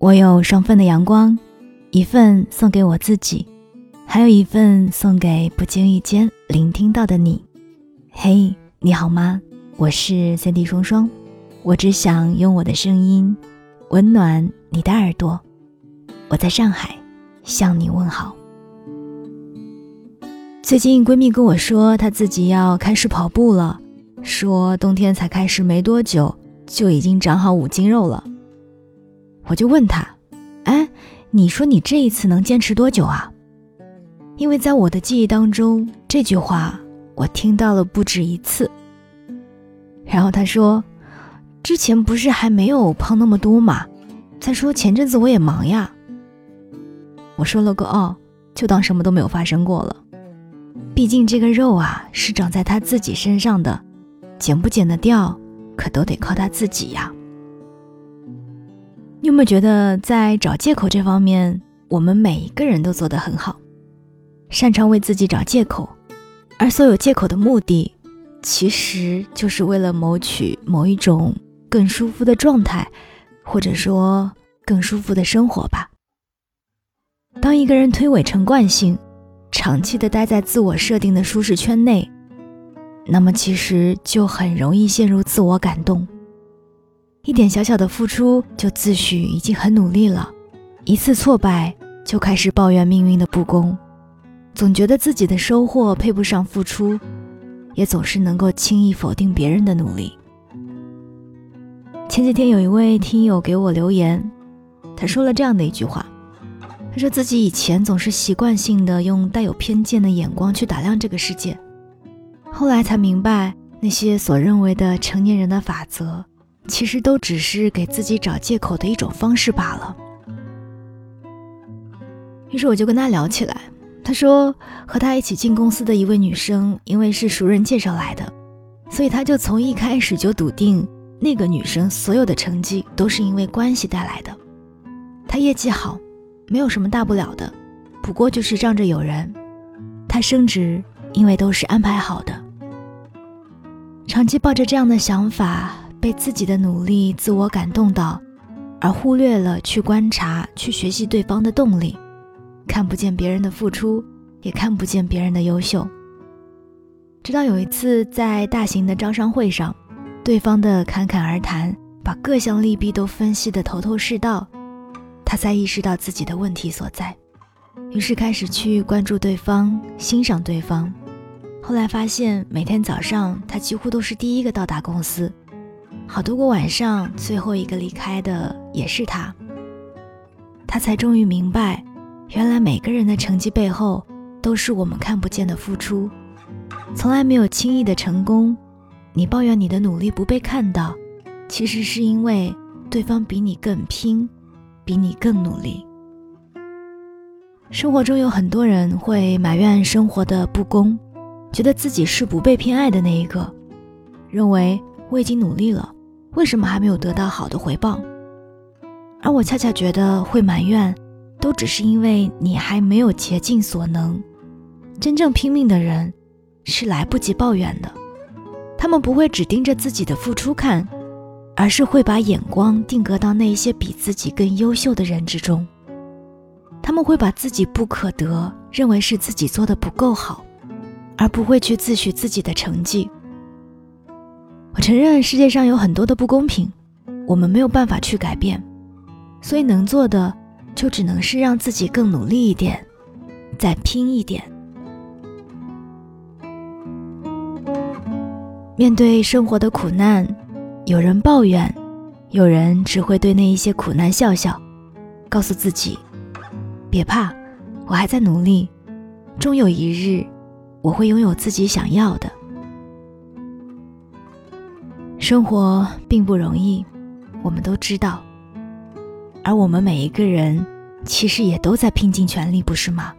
我有双份的阳光，一份送给我自己，还有一份送给不经意间聆听到的你。嘿，你好吗？我是三 D 双双，我只想用我的声音温暖你的耳朵。我在上海向你问好。最近闺蜜跟我说，她自己要开始跑步了，说冬天才开始没多久，就已经长好五斤肉了。我就问他：“哎，你说你这一次能坚持多久啊？”因为在我的记忆当中，这句话我听到了不止一次。然后他说：“之前不是还没有胖那么多嘛？再说前阵子我也忙呀。”我说了个“哦”，就当什么都没有发生过了。毕竟这个肉啊，是长在他自己身上的，减不减得掉，可都得靠他自己呀。你有没有觉得，在找借口这方面，我们每一个人都做得很好，擅长为自己找借口，而所有借口的目的，其实就是为了谋取某一种更舒服的状态，或者说更舒服的生活吧。当一个人推诿成惯性，长期的待在自我设定的舒适圈内，那么其实就很容易陷入自我感动。一点小小的付出就自诩已经很努力了，一次挫败就开始抱怨命运的不公，总觉得自己的收获配不上付出，也总是能够轻易否定别人的努力。前几天有一位听友给我留言，他说了这样的一句话，他说自己以前总是习惯性的用带有偏见的眼光去打量这个世界，后来才明白那些所认为的成年人的法则。其实都只是给自己找借口的一种方式罢了。于是我就跟他聊起来，他说和他一起进公司的一位女生，因为是熟人介绍来的，所以他就从一开始就笃定那个女生所有的成绩都是因为关系带来的。她业绩好，没有什么大不了的，不过就是仗着有人。她升职，因为都是安排好的。长期抱着这样的想法。被自己的努力自我感动到，而忽略了去观察、去学习对方的动力，看不见别人的付出，也看不见别人的优秀。直到有一次在大型的招商会上，对方的侃侃而谈，把各项利弊都分析得头头是道，他才意识到自己的问题所在，于是开始去关注对方、欣赏对方。后来发现，每天早上他几乎都是第一个到达公司。好多个晚上，最后一个离开的也是他。他才终于明白，原来每个人的成绩背后都是我们看不见的付出，从来没有轻易的成功。你抱怨你的努力不被看到，其实是因为对方比你更拼，比你更努力。生活中有很多人会埋怨生活的不公，觉得自己是不被偏爱的那一个，认为我已经努力了。为什么还没有得到好的回报？而我恰恰觉得会埋怨，都只是因为你还没有竭尽所能。真正拼命的人，是来不及抱怨的。他们不会只盯着自己的付出看，而是会把眼光定格到那些比自己更优秀的人之中。他们会把自己不可得认为是自己做的不够好，而不会去自诩自己的成绩。我承认世界上有很多的不公平，我们没有办法去改变，所以能做的就只能是让自己更努力一点，再拼一点。面对生活的苦难，有人抱怨，有人只会对那一些苦难笑笑，告诉自己：别怕，我还在努力，终有一日，我会拥有自己想要的。生活并不容易，我们都知道。而我们每一个人，其实也都在拼尽全力，不是吗？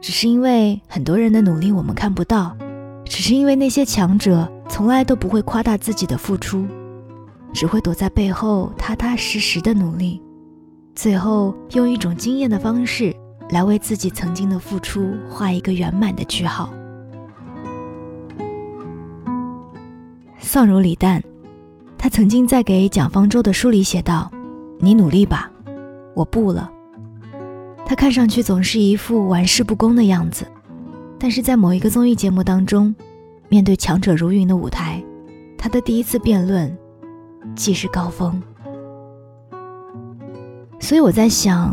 只是因为很多人的努力我们看不到，只是因为那些强者从来都不会夸大自己的付出，只会躲在背后踏踏实实的努力，最后用一种惊艳的方式来为自己曾经的付出画一个圆满的句号。丧如李诞，他曾经在给蒋方舟的书里写道：“你努力吧，我不了。”他看上去总是一副玩世不恭的样子，但是在某一个综艺节目当中，面对强者如云的舞台，他的第一次辩论，既是高峰。所以我在想，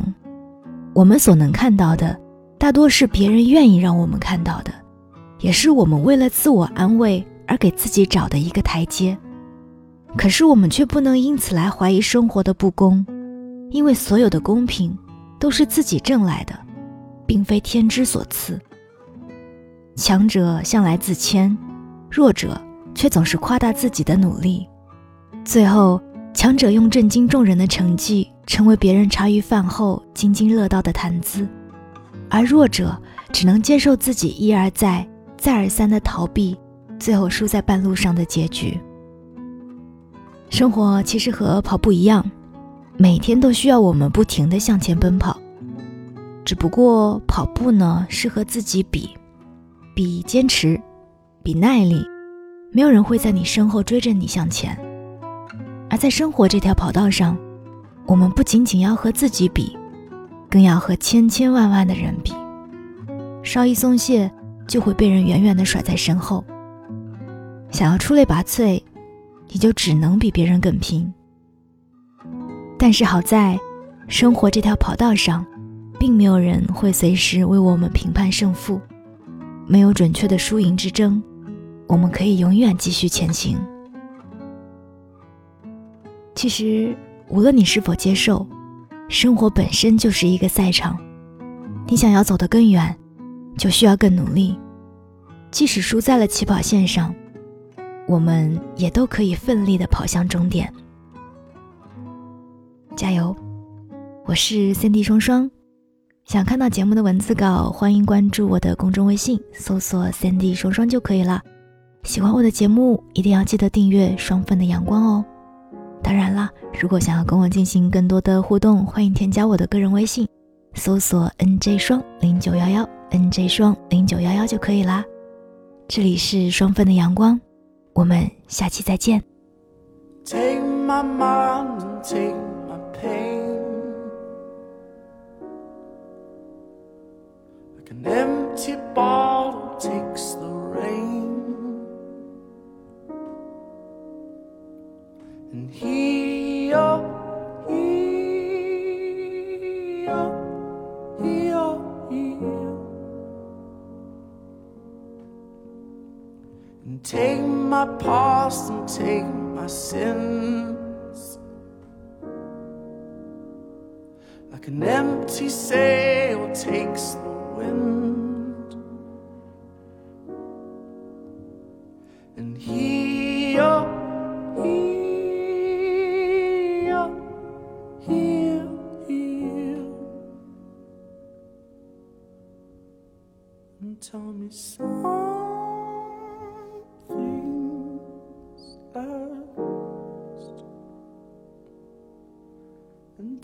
我们所能看到的，大多是别人愿意让我们看到的，也是我们为了自我安慰而给自己找的一个台阶。可是我们却不能因此来怀疑生活的不公，因为所有的公平都是自己挣来的，并非天之所赐。强者向来自谦，弱者却总是夸大自己的努力，最后强者用震惊众人的成绩成为别人茶余饭后津津乐道的谈资，而弱者只能接受自己一而再、再而三的逃避，最后输在半路上的结局。生活其实和跑步一样，每天都需要我们不停地向前奔跑。只不过跑步呢，是和自己比，比坚持，比耐力。没有人会在你身后追着你向前。在生活这条跑道上，我们不仅仅要和自己比，更要和千千万万的人比。稍一松懈，就会被人远远地甩在身后。想要出类拔萃。你就只能比别人更拼。但是好在，生活这条跑道上，并没有人会随时为我们评判胜负，没有准确的输赢之争，我们可以永远继续前行。其实，无论你是否接受，生活本身就是一个赛场，你想要走得更远，就需要更努力，即使输在了起跑线上。我们也都可以奋力的跑向终点，加油！我是 Cindy 双双，想看到节目的文字稿，欢迎关注我的公众微信，搜索 Cindy 双双就可以了。喜欢我的节目，一定要记得订阅双份的阳光哦。当然啦，如果想要跟我进行更多的互动，欢迎添加我的个人微信，搜索 NJ 双零九幺幺 NJ 双零九幺幺就可以啦。这里是双份的阳光。我们下期再见。Take my mind and take my pain. Like an empty bottle And here, oh, here, oh, here, oh, here. And take my past and take my sins Like an empty sail takes the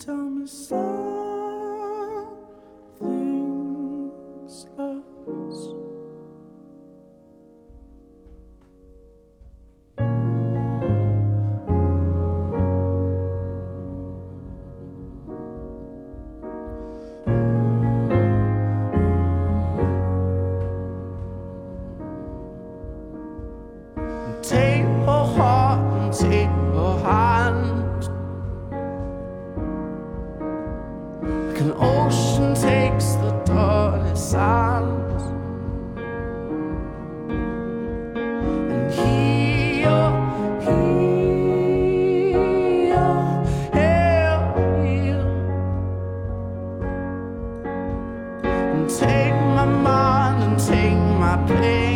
summer sun. ocean takes the dirty sands, and here, here, here, here. and take my mind and take my place.